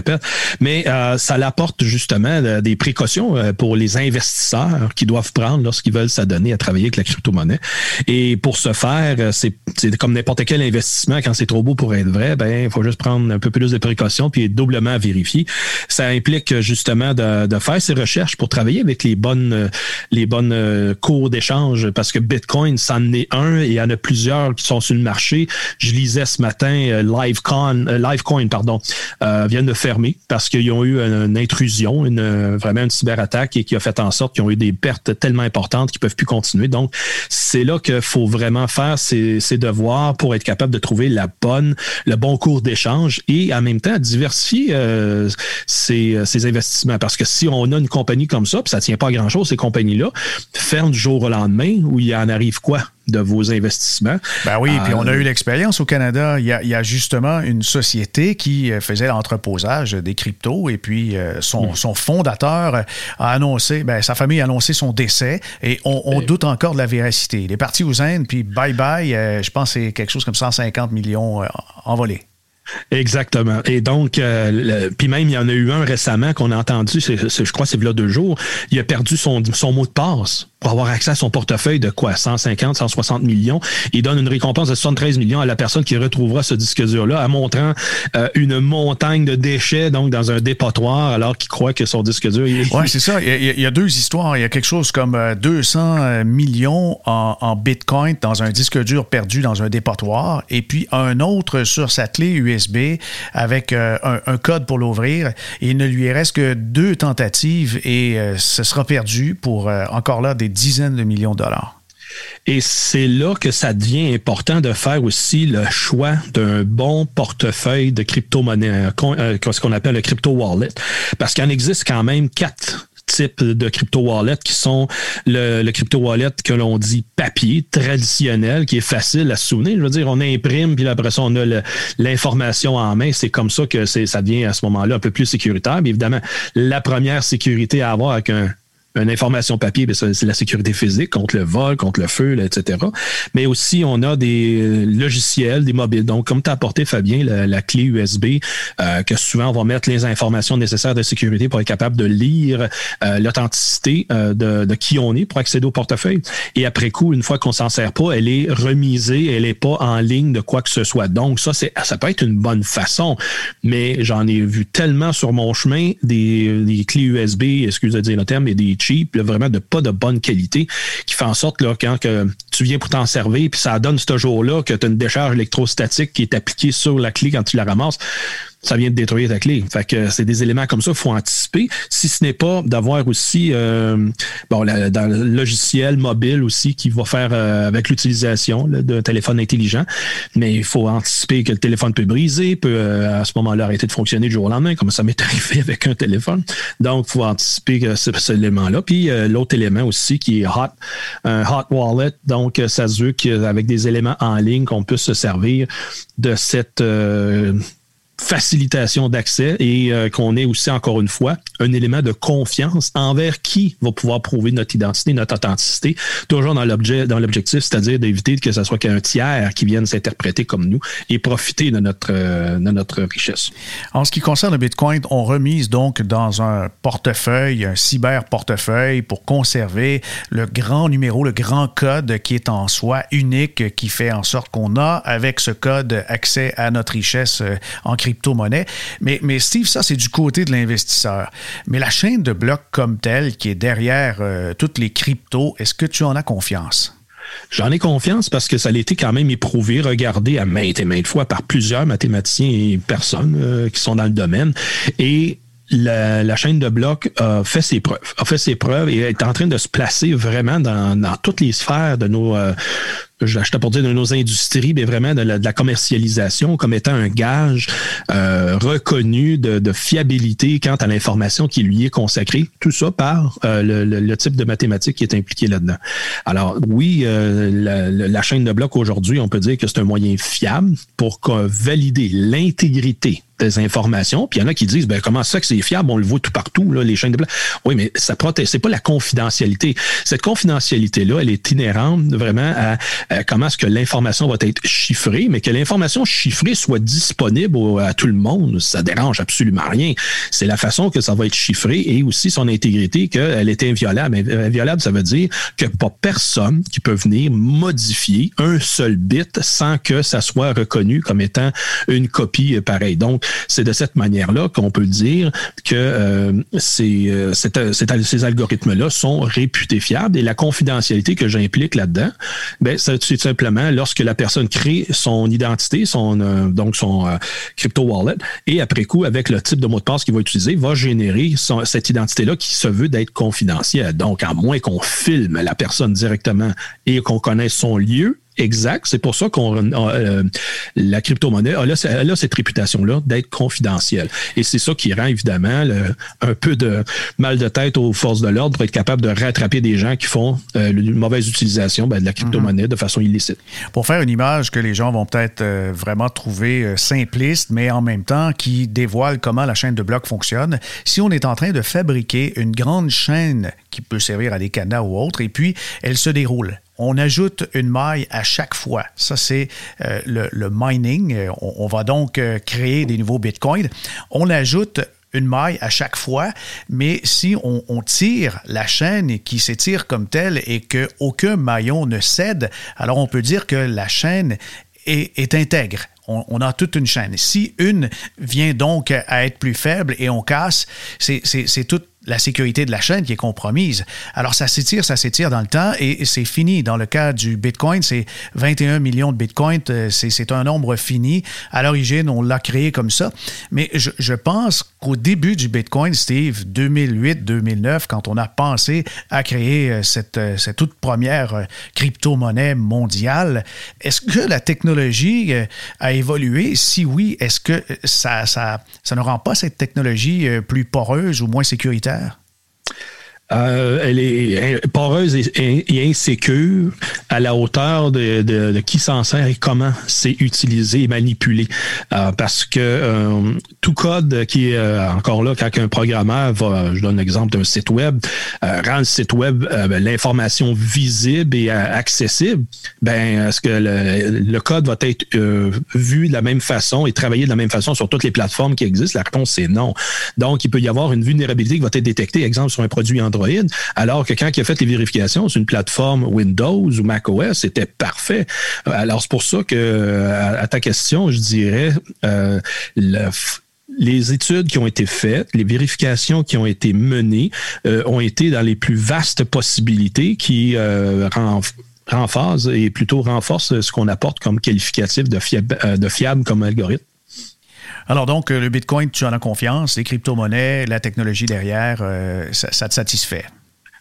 mais euh, ça l'apporte justement euh, des précautions euh, pour les investisseurs qui doivent prendre lorsqu'ils veulent s'adonner à travailler avec la crypto-monnaie. Et pour ce faire, c'est comme n'importe quel investissement, quand c'est trop beau pour être vrai, ben il faut juste prendre un peu plus de précautions puis doublement vérifier. Ça implique justement de, de faire ces recherches pour travailler avec les bonnes les bonnes cours d'échange parce que Bitcoin, c'en est un et il y en a plusieurs qui sont sur le marché. Je lisais ce matin LiveCoin, LiveCoin pardon, euh, viennent de parce qu'ils ont eu une, intrusion, une, vraiment une cyberattaque et qui a fait en sorte qu'ils ont eu des pertes tellement importantes qu'ils peuvent plus continuer. Donc, c'est là qu'il faut vraiment faire ses, devoirs pour être capable de trouver la bonne, le bon cours d'échange et en même temps diversifier euh, ses, investissements. Parce que si on a une compagnie comme ça, puis ça tient pas à grand chose, ces compagnies-là, ferment du jour au lendemain où il en arrive quoi? De vos investissements. Ben oui, puis on a eu euh, l'expérience au Canada. Il y, a, justement une société qui euh, faisait l'entreposage des cryptos et puis euh, son, fondateur a annoncé, ben, sa famille a annoncé son décès et on, doute encore de la véracité. Il est parti aux Indes, puis bye bye, je pense que c'est quelque chose comme 150 millions envolés. Exactement. Et donc, puis même, il y en a eu un récemment qu'on a entendu, je crois c'est là deux jours, il a perdu son, son mot de passe pour avoir accès à son portefeuille de quoi? 150, 160 millions. Il donne une récompense de 73 millions à la personne qui retrouvera ce disque dur-là, en montrant euh, une montagne de déchets donc dans un dépotoir, alors qu'il croit que son disque dur. Est... Oui, c'est ça. Il y, a, deux histoires. Il y a quelque chose comme 200 euh, euh, millions en, Bitcoin dans un disque dur perdu dans un dépotoir, et puis un autre sur sa clé USB avec un, code pour l'ouvrir. Il ne lui reste que deux tentatives et ce sera perdu pour encore là des dizaines de millions de dollars. Et c'est là que ça devient important de faire aussi le choix d'un bon portefeuille de crypto-monnaie, euh, euh, ce qu'on appelle le crypto wallet. Parce qu'il en existe quand même quatre types de crypto wallet qui sont le, crypto wallet que l'on dit papier, traditionnel, qui est facile à se souvenir. Je veux dire, on imprime, puis après ça, on a l'information en main. C'est comme ça que ça devient à ce moment-là un peu plus sécuritaire. Mais évidemment, la première sécurité à avoir avec un une information papier, ben, c'est la sécurité physique contre le vol, contre le feu, etc. Mais aussi, on a des euh, logiciels, des mobiles. Donc, comme tu as apporté, Fabien, la, clé USB, euh, que souvent, on va mettre les informations nécessaires de sécurité pour être capable de lire euh, l'authenticité de, de, qui on est pour accéder au portefeuille. Et après coup, une fois qu'on s'en sert pas, elle est remisée, elle est pas en ligne de quoi que ce soit. Donc, ça, ça peut être une bonne façon, mais j'en ai vu tellement sur mon chemin des, des clés USB, excusez moi le terme, mais des vraiment de pas de bonne qualité, qui fait en sorte là, quand que tu viens pour t'en servir, puis ça donne ce jour-là que tu as une décharge électrostatique qui est appliquée sur la clé quand tu la ramasses ça vient de détruire ta clé. Fait que c'est des éléments comme ça qu'il faut anticiper. Si ce n'est pas d'avoir aussi euh, bon dans le logiciel mobile aussi qui va faire euh, avec l'utilisation d'un téléphone intelligent, mais il faut anticiper que le téléphone peut briser, peut euh, à ce moment-là arrêter de fonctionner du jour au lendemain, comme ça m'est arrivé avec un téléphone. Donc, il faut anticiper cet élément-là. Puis l'autre élément aussi qui est hot, un hot wallet. Donc, ça se veut qu'avec des éléments en ligne qu'on puisse se servir de cette facilitation d'accès et euh, qu'on ait aussi, encore une fois, un élément de confiance envers qui va pouvoir prouver notre identité, notre authenticité, toujours dans l'objet, dans l'objectif, c'est-à-dire d'éviter que ce soit qu'un tiers qui vienne s'interpréter comme nous et profiter de notre, euh, de notre richesse. En ce qui concerne le Bitcoin, on remise donc dans un portefeuille, un cyber-portefeuille pour conserver le grand numéro, le grand code qui est en soi unique, qui fait en sorte qu'on a, avec ce code, accès à notre richesse euh, en crypto-monnaie. Mais, Steve, ça, c'est du côté de l'investisseur. Mais la chaîne de blocs comme telle, qui est derrière euh, toutes les cryptos, est-ce que tu en as confiance? J'en ai confiance parce que ça a été quand même éprouvé, regardé à maintes et maintes fois par plusieurs mathématiciens et personnes euh, qui sont dans le domaine. Et la, chaîne de blocs a fait ses preuves, a fait ses preuves et est en train de se placer vraiment dans, toutes les sphères de nos, euh, j'achetais pour dire de nos industries, mais vraiment de la, commercialisation comme étant un gage euh, reconnu de, fiabilité quant à l'information qui lui est consacrée. Tout ça par euh, le, type de mathématiques qui est impliqué là-dedans. Alors oui, euh, la, chaîne de blocs aujourd'hui, on peut dire que c'est un moyen fiable pour valider l'intégrité informations. Puis il y en a qui disent ben, comment ça que c'est fiable, on le voit tout partout, là, les chaînes de. Oui, mais ça protège, c'est pas la confidentialité. Cette confidentialité-là, elle est inhérente vraiment à, comment est-ce que l'information va être chiffrée, mais que l'information chiffrée soit disponible à tout le monde, ça dérange absolument rien. C'est la façon que ça va être chiffré et aussi son intégrité, qu'elle est inviolable. Inviolable, ça veut dire que pas personne qui peut venir modifier un seul bit sans que ça soit reconnu comme étant une copie pareille. Donc, c'est de cette manière-là qu'on peut dire que euh, ces, euh, ces algorithmes-là sont réputés fiables et la confidentialité que j'implique là-dedans, ben, c'est simplement lorsque la personne crée son identité, son euh, donc son crypto wallet, et après coup, avec le type de mot de passe qu'il va utiliser, va générer cette identité-là qui se veut d'être confidentielle. Donc, à moins qu'on filme la personne directement et qu'on connaisse son lieu, exact. C'est pour ça qu'on euh, la crypto-monnaie a, cette réputation-là d'être confidentielle. Et c'est ça qui rend évidemment un peu de mal de tête aux forces de l'ordre pour être capable de rattraper des gens qui font euh, une mauvaise utilisation ben, de la crypto-monnaie mhm. de façon illicite. Pour faire une image que les gens vont peut-être euh, vraiment trouver simpliste, mais en même temps qui dévoile comment la chaîne de blocs fonctionne, si on est en train de fabriquer une grande chaîne qui peut servir à des cadenas ou autres, et puis elle se déroule on ajoute une maille à chaque fois. Ça, c'est euh, le, mining. On, va donc euh, créer des nouveaux bitcoins. On ajoute une maille à chaque fois, mais si on, tire la chaîne qui s'étire comme telle et qu'aucun maillon ne cède, alors on peut dire que la chaîne est, intègre. On, on, a toute une chaîne. Si une vient donc à être plus faible et on casse, c'est tout la sécurité de la chaîne qui est compromise. Alors ça s'étire, ça s'étire dans le temps et c'est fini. Dans le cas du Bitcoin, c'est 21 millions de Bitcoins, euh, c'est un nombre fini. À l'origine, on l'a créé comme ça. Mais je, je pense qu'au début du Bitcoin, Steve, 2008-2009, quand on a pensé à créer euh, cette, euh, cette toute première crypto-monnaie mondiale, est-ce que la technologie a évolué? Si oui, est-ce que ça, ça, ça ne rend pas cette technologie plus poreuse ou moins sécuritaire? yeah. Euh, elle est poreuse et, insécure à la hauteur de, qui s'en sert et comment c'est utilisé et manipulé. Euh, parce que euh, tout code qui est encore là, quand un programmeur va, je donne l'exemple d'un site web, rend le site web ben, l'information visible et accessible, ben est-ce que le, code va être vu de la même façon et travaillé de la même façon sur toutes les plateformes qui existent? La réponse c'est non. Donc, il peut y avoir une vulnérabilité qui va être détectée, exemple, sur un produit Android alors que quand il a fait les vérifications sur une plateforme Windows ou macOS, c'était parfait. Alors, c'est pour ça que, à, ta question, je dirais, euh, les études qui ont été faites, les vérifications qui ont été menées euh, ont été dans les plus vastes possibilités qui euh, renforcent et plutôt renforcent ce qu'on apporte comme qualificatif de de fiable comme algorithme. Alors donc, euh, le Bitcoin, tu en as confiance, les crypto-monnaies, la technologie derrière, euh, ça te satisfait?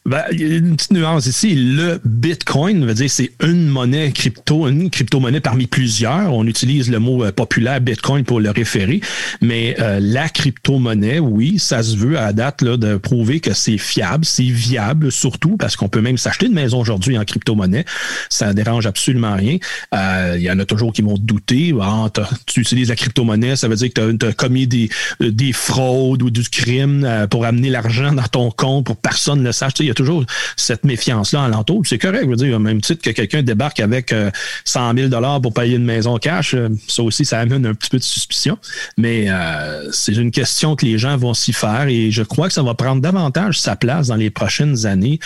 Ben, y a une petite nuance ici. Le Bitcoin veut dire c'est une monnaie crypto, une crypto-monnaie parmi plusieurs. On utilise le mot euh, populaire Bitcoin pour le référer. Mais euh, la crypto-monnaie, oui, ça se veut à date là, de prouver que c'est fiable, c'est viable surtout parce qu'on peut même s'acheter une maison aujourd'hui en crypto-monnaie. Ça ne dérange absolument rien. Euh, il y en a toujours qui vont douter. Ah, tu utilises la crypto-monnaie, ça veut dire que tu as, commis des, des fraudes ou du crime pour amener l'argent dans ton compte pour que personne ne le sache toujours cette méfiance-là alentour. C'est correct, je veux dire, même titre que quelqu'un débarque avec 100 000 dollars pour payer une maison cash, euh, ça aussi, ça amène un petit peu de suspicion. Mais euh, c'est une question que les gens vont s'y faire et je crois que ça va prendre davantage sa place dans les prochaines années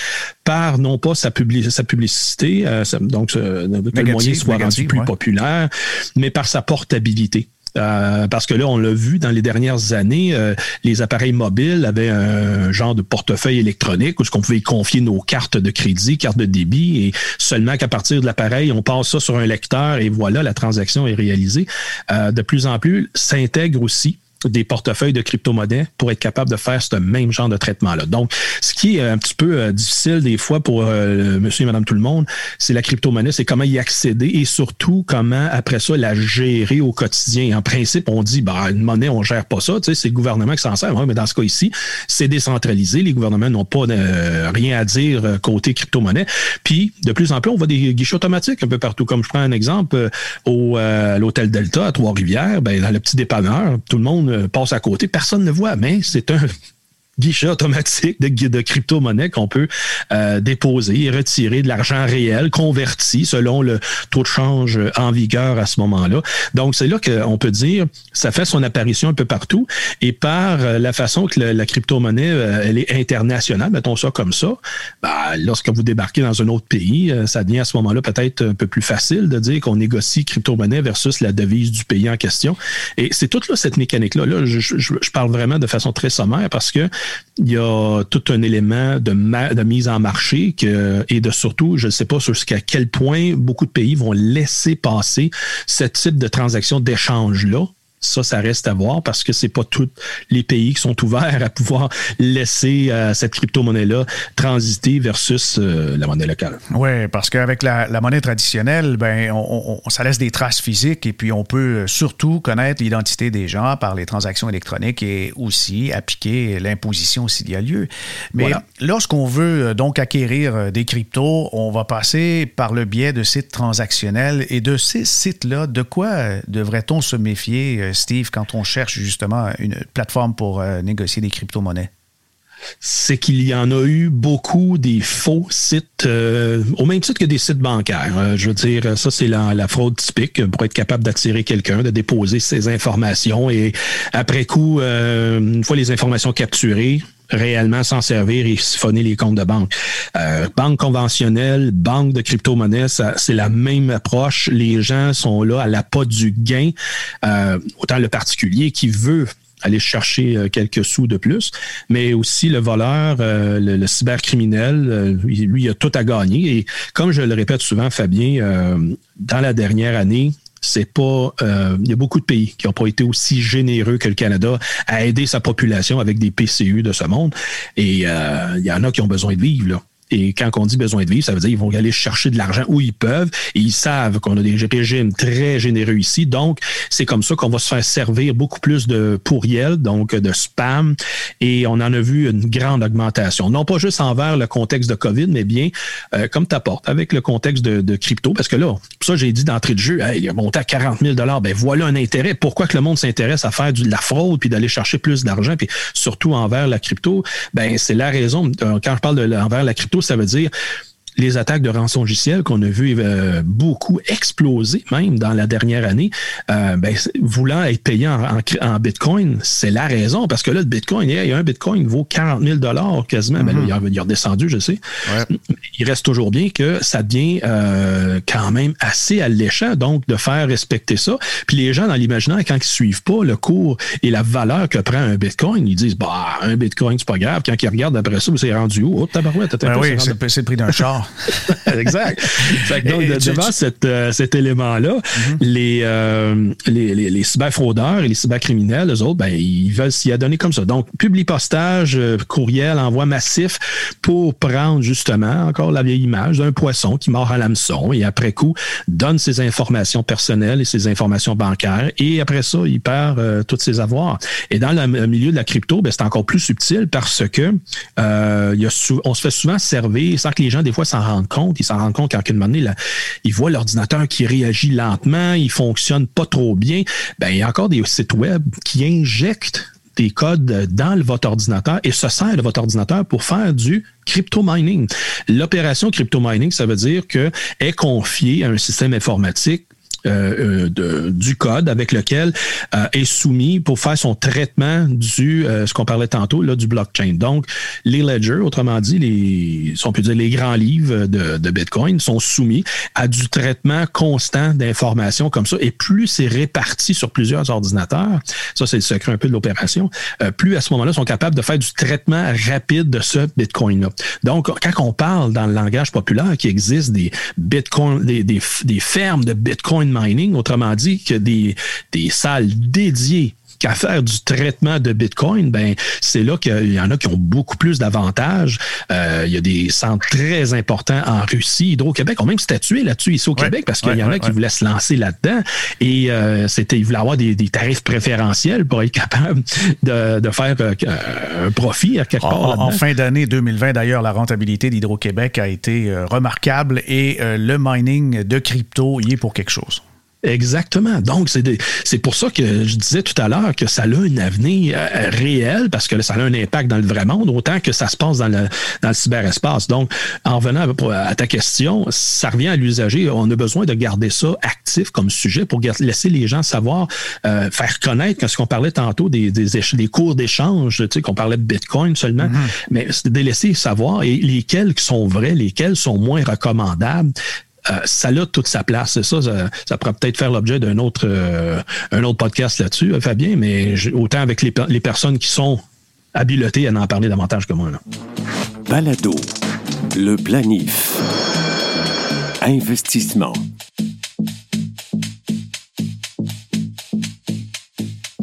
par non pas sa, sa publicité, euh, donc que le moyen soit rendu plus populaire, mais par sa portabilité. Euh, parce que là, on l'a vu dans les dernières années, euh, les appareils mobiles avaient un genre de portefeuille électronique où ce qu'on pouvait confier nos cartes de crédit, cartes de débit, et seulement qu'à partir de l'appareil, on passe ça sur un lecteur et voilà, la transaction est réalisée. Euh, de plus en plus, s'intègre aussi des portefeuilles de crypto-monnaies pour être capable de faire ce même genre de traitement-là. Donc, ce qui est un petit peu euh, difficile des fois pour euh, monsieur et madame tout le monde, c'est la crypto-monnaie, c'est comment y accéder et surtout comment, après ça, la gérer au quotidien. En principe, on dit, bah, une monnaie, on gère pas ça, tu sais, c'est le gouvernement qui s'en sert. mais dans ce cas ici, c'est décentralisé. Les gouvernements n'ont pas euh, rien à dire côté crypto-monnaie. Puis, de plus en plus, on voit des guichets automatiques un peu partout. Comme je prends un exemple, au l'hôtel Delta à Trois-Rivières, ben, dans le petit dépanneur, tout le monde euh, passe à côté, personne ne voit, mais c'est un guichet automatique de, de crypto-monnaie qu'on peut euh, déposer et retirer de l'argent réel converti selon le taux de change en vigueur à ce moment-là. Donc, c'est là qu'on peut dire, ça fait son apparition un peu partout et par euh, la façon que la crypto-monnaie, euh, elle est internationale, mettons ça comme ça, ben, lorsque vous débarquez dans un autre pays, ça devient à ce moment-là peut-être un peu plus facile de dire qu'on négocie crypto-monnaie versus la devise du pays en question. Et c'est toute là, cette mécanique-là. Là, je, parle vraiment de façon très sommaire parce que il y a tout un élément de, mise en marché que, et de surtout, je ne sais pas jusqu'à quel point beaucoup de pays vont laisser passer ce type de transaction d'échange-là ça, ça reste à voir parce que c'est pas tous les pays qui sont ouverts à pouvoir laisser euh, cette crypto-monnaie-là transiter versus euh, la monnaie locale. Oui, parce qu'avec la, monnaie traditionnelle, ben, on, ça laisse des traces physiques et puis on peut surtout connaître l'identité des gens par les transactions électroniques et aussi appliquer l'imposition s'il y a lieu. Mais lorsqu'on veut euh, donc acquérir des cryptos, on va passer par le biais de sites transactionnels et de ces sites-là, de quoi devrait-on se méfier? Steve, quand on cherche justement une plateforme pour euh, négocier des crypto-monnaies? c'est qu'il y en a eu beaucoup des faux sites, euh, au même titre que des sites bancaires. Euh, je veux dire, ça, c'est la, fraude typique pour être capable d'attirer quelqu'un, de déposer ses informations et après coup, une fois les informations capturées, réellement s'en servir et siphonner les comptes de banque. Euh, banque conventionnelle, banque de crypto-monnaie, c'est la même approche. Les gens sont là à la pas du gain. Euh, autant le particulier qui veut aller chercher euh, quelques sous de plus, mais aussi le voleur, euh, le, cybercriminel, lui, il a tout à gagner. Et comme je le répète souvent, Fabien, dans la dernière année, c'est pas. Euh, il y a beaucoup de pays qui n'ont pas été aussi généreux que le Canada à aider sa population avec des PCU de ce monde. Et euh, il y en a qui ont besoin de vivre. Là. Et quand on dit besoin de vivre, ça veut dire qu'ils vont aller chercher de l'argent où ils peuvent. Et ils savent qu'on a des régimes très généreux ici. Donc, c'est comme ça qu'on va se faire servir beaucoup plus de pourriels, donc de spam. Et on en a vu une grande augmentation. Non pas juste envers le contexte de COVID, mais bien euh, comme tu apportes avec le contexte de, crypto. Parce que là, ça, j'ai dit d'entrée de jeu, il a monté à 40 000 Ben voilà un intérêt. Pourquoi que le monde s'intéresse à faire de la fraude puis d'aller chercher plus d'argent, puis surtout envers la crypto? Ben, c'est la raison. Euh, quand je parle de envers la crypto, ça veut dire les attaques de rançon logiciel qu'on a vu euh, beaucoup exploser même dans la dernière année, euh, ben, voulant être payé en, Bitcoin, c'est la raison. Parce que là, le Bitcoin, il y a un Bitcoin vaut 40 000 quasiment. mais ben là, mm-hmm. il, a, redescendu, je sais. Il reste toujours bien que ça devient euh, quand même assez alléchant, donc, de faire respecter ça. Puis les gens, dans l'imaginaire, quand ils suivent pas le cours et la valeur que prend un Bitcoin, ils disent, bah, un Bitcoin, c'est pas grave. Quand ils regardent après ça, c'est rendu où? Oh, tabarouette, ben oui, c'est le prix d'un char. exact. donc, devant euh, cet élément-là, mhm. euh, les, les, les, cyberfraudeurs et les cybercriminels, eux autres, ben, ils veulent s'y adonner comme ça. Donc, publie postage, euh, courriel, envoi massif pour prendre justement encore la vieille image d'un poisson qui mord à l'hameçon et après coup donne ses informations personnelles et ses informations bancaires et après ça, il perd tous ses avoirs. Et dans le milieu de la crypto, ben, c'est encore plus subtil parce que il y a on se fait souvent servir sans que les gens, des fois, s'en rendent compte. Ils s'en rendent compte qu'en une moment là, ils l'ordinateur qui réagit lentement, il fonctionne pas trop bien. Ben, il y a encore des sites web qui injectent des codes dans votre ordinateur et se sert de votre ordinateur pour faire du crypto mining. L'opération crypto mining, ça veut dire que est confiée à un système informatique euh, euh, de, du code avec lequel euh, est soumis pour faire son traitement du ce qu'on parlait tantôt là du blockchain. Donc les ledgers, autrement dit les on peut dire les grands livres de, de Bitcoin sont soumis à du traitement constant d'informations comme ça et plus c'est réparti sur plusieurs ordinateurs, ça c'est le secret un peu de l'opération, plus à ce moment-là sont capables de faire du traitement rapide de ce Bitcoin là. Donc quand on parle dans le langage populaire qu'il existe des Bitcoin des, des, des fermes de Bitcoin mining, autrement dit, que des, des salles dédiées qu'à faire du traitement de Bitcoin, ben c'est là qu'il y en a qui ont beaucoup plus d'avantages. Euh, il y a des centres très importants en Russie. Hydro-Québec ont même statué là-dessus ici au Québec parce qu'il y en a qui voulaient se lancer là-dedans et euh, c'était ils voulaient avoir des, tarifs préférentiels pour être capable de, faire euh, un profit à quelque part. En, en fin d'année 2020, d'ailleurs, la rentabilité d'Hydro-Québec a été remarquable et le mining de crypto y est pour quelque chose. Exactement. Donc, c'est pour ça que je disais tout à l'heure que ça a un avenir euh, réel parce que ça a un impact dans le vrai monde, autant que ça se passe dans le, dans le cyberespace. Donc, en venant à ta question, ça revient à l'usager. On a besoin de garder ça actif comme sujet pour laisser les gens savoir, euh, faire connaître, ce qu'on parlait tantôt des, des, des cours d'échange, tu sais, qu'on parlait de Bitcoin seulement, mm-hmm. mais c'est de laisser savoir et lesquels sont vrais, lesquels sont moins recommandables. Euh, ça a toute sa place. Ça, ça, ça pourrait peut-être faire l'objet d'un autre, euh, podcast là-dessus, euh, Fabien, mais autant avec les, personnes qui sont habilotées à en parler davantage que moi. Balado, le planif, investissement.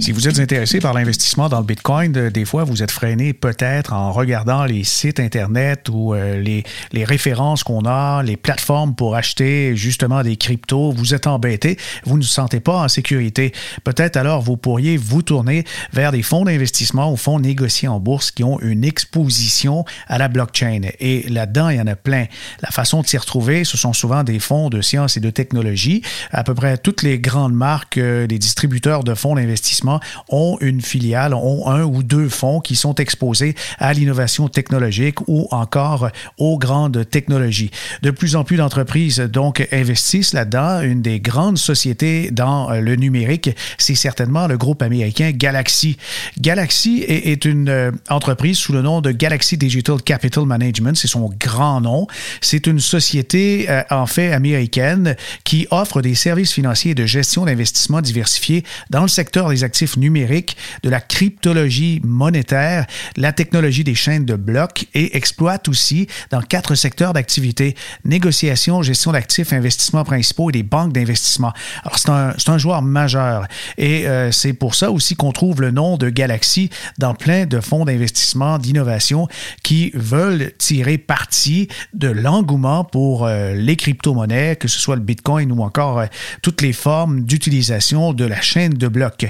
Si vous êtes intéressé par l'investissement dans le Bitcoin, des fois, vous êtes freiné peut-être en regardant les sites Internet ou euh, les, les, références qu'on a, les plateformes pour acheter justement des cryptos. Vous êtes embêté, vous ne vous sentez pas en sécurité. Peut-être alors vous pourriez vous tourner vers des fonds d'investissement ou fonds négociés en bourse qui ont une exposition à la blockchain. Et là-dedans, il y en a plein. La façon de s'y retrouver, ce sont souvent des fonds de sciences et de technologie. À peu près toutes les grandes marques, euh, des distributeurs de fonds d'investissement ont une filiale, ont un ou deux fonds qui sont exposés à l'innovation technologique ou encore aux grandes technologies. De plus en plus d'entreprises donc investissent là-dedans. Une des grandes sociétés dans euh, le numérique, c'est certainement le groupe américain Galaxy. Galaxy est, une euh, entreprise sous le nom de Galaxy Digital Capital Management, c'est son grand nom. C'est une société euh, en fait américaine qui offre des services financiers et de gestion d'investissement diversifiés dans le secteur des activités numérique, de la cryptologie monétaire, la technologie des chaînes de blocs et exploite aussi dans quatre secteurs d'activité, négociation, gestion d'actifs, investissements principaux et des banques d'investissement. Alors, c'est un, un, joueur majeur et euh, c'est pour ça aussi qu'on trouve le nom de Galaxy dans plein de fonds d'investissement, d'innovation qui veulent tirer parti de l'engouement pour euh, les crypto-monnaies, que ce soit le Bitcoin ou encore euh, toutes les formes d'utilisation de la chaîne de blocs.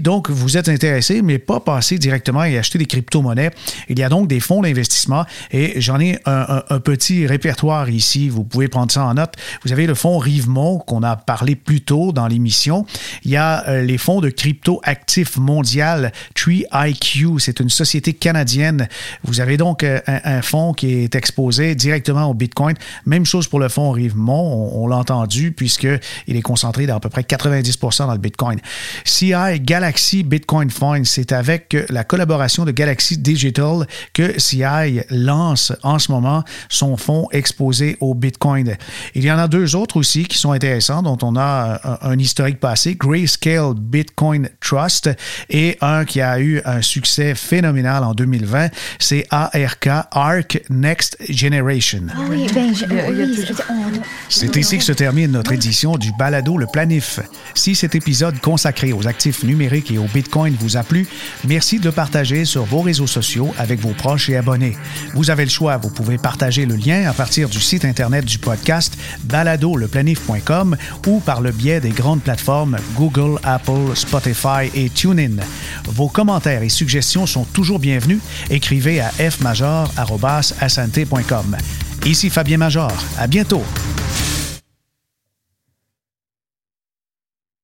Donc vous êtes intéressé, mais pas passer directement et acheter des crypto-monnaies, il y a donc des fonds d'investissement et j'en ai un, petit répertoire ici. Vous pouvez prendre ça en note. Vous avez le fonds Rivemont qu'on a parlé plus tôt dans l'émission. Il y a euh, les fonds de crypto actifs mondial Tree IQ. C'est une société canadienne. Vous avez donc euh, un, fonds qui est exposé directement au Bitcoin. Même chose pour le fonds Rivemont. On, l'a entendu puisqu'il est concentré dans à peu près 90% dans le Bitcoin. CI Galaxy Bitcoin Fund. C'est avec la collaboration de Galaxy Digital que CI lance en ce moment son fonds exposé au Bitcoin. Il y en a deux autres aussi qui sont intéressants, dont on a un, historique passé, Grayscale Bitcoin Trust, et un qui a eu un succès phénoménal en 2020, c'est ARK, ARK Next Generation. c'est ici que se termine notre édition du Balado Le Planif. Si cet épisode consacré aux actifs numériques numérique et au Bitcoin vous a plu, merci de le partager sur vos réseaux sociaux avec vos proches et abonnés. Vous avez le choix, vous pouvez partager le lien à partir du site internet du podcast baladoleplanif.com ou par le biais des grandes plateformes Google, Apple, Spotify et TuneIn. Vos commentaires et suggestions sont toujours bienvenus. Écrivez à fmajor.com. Ici Fabien Major. À bientôt.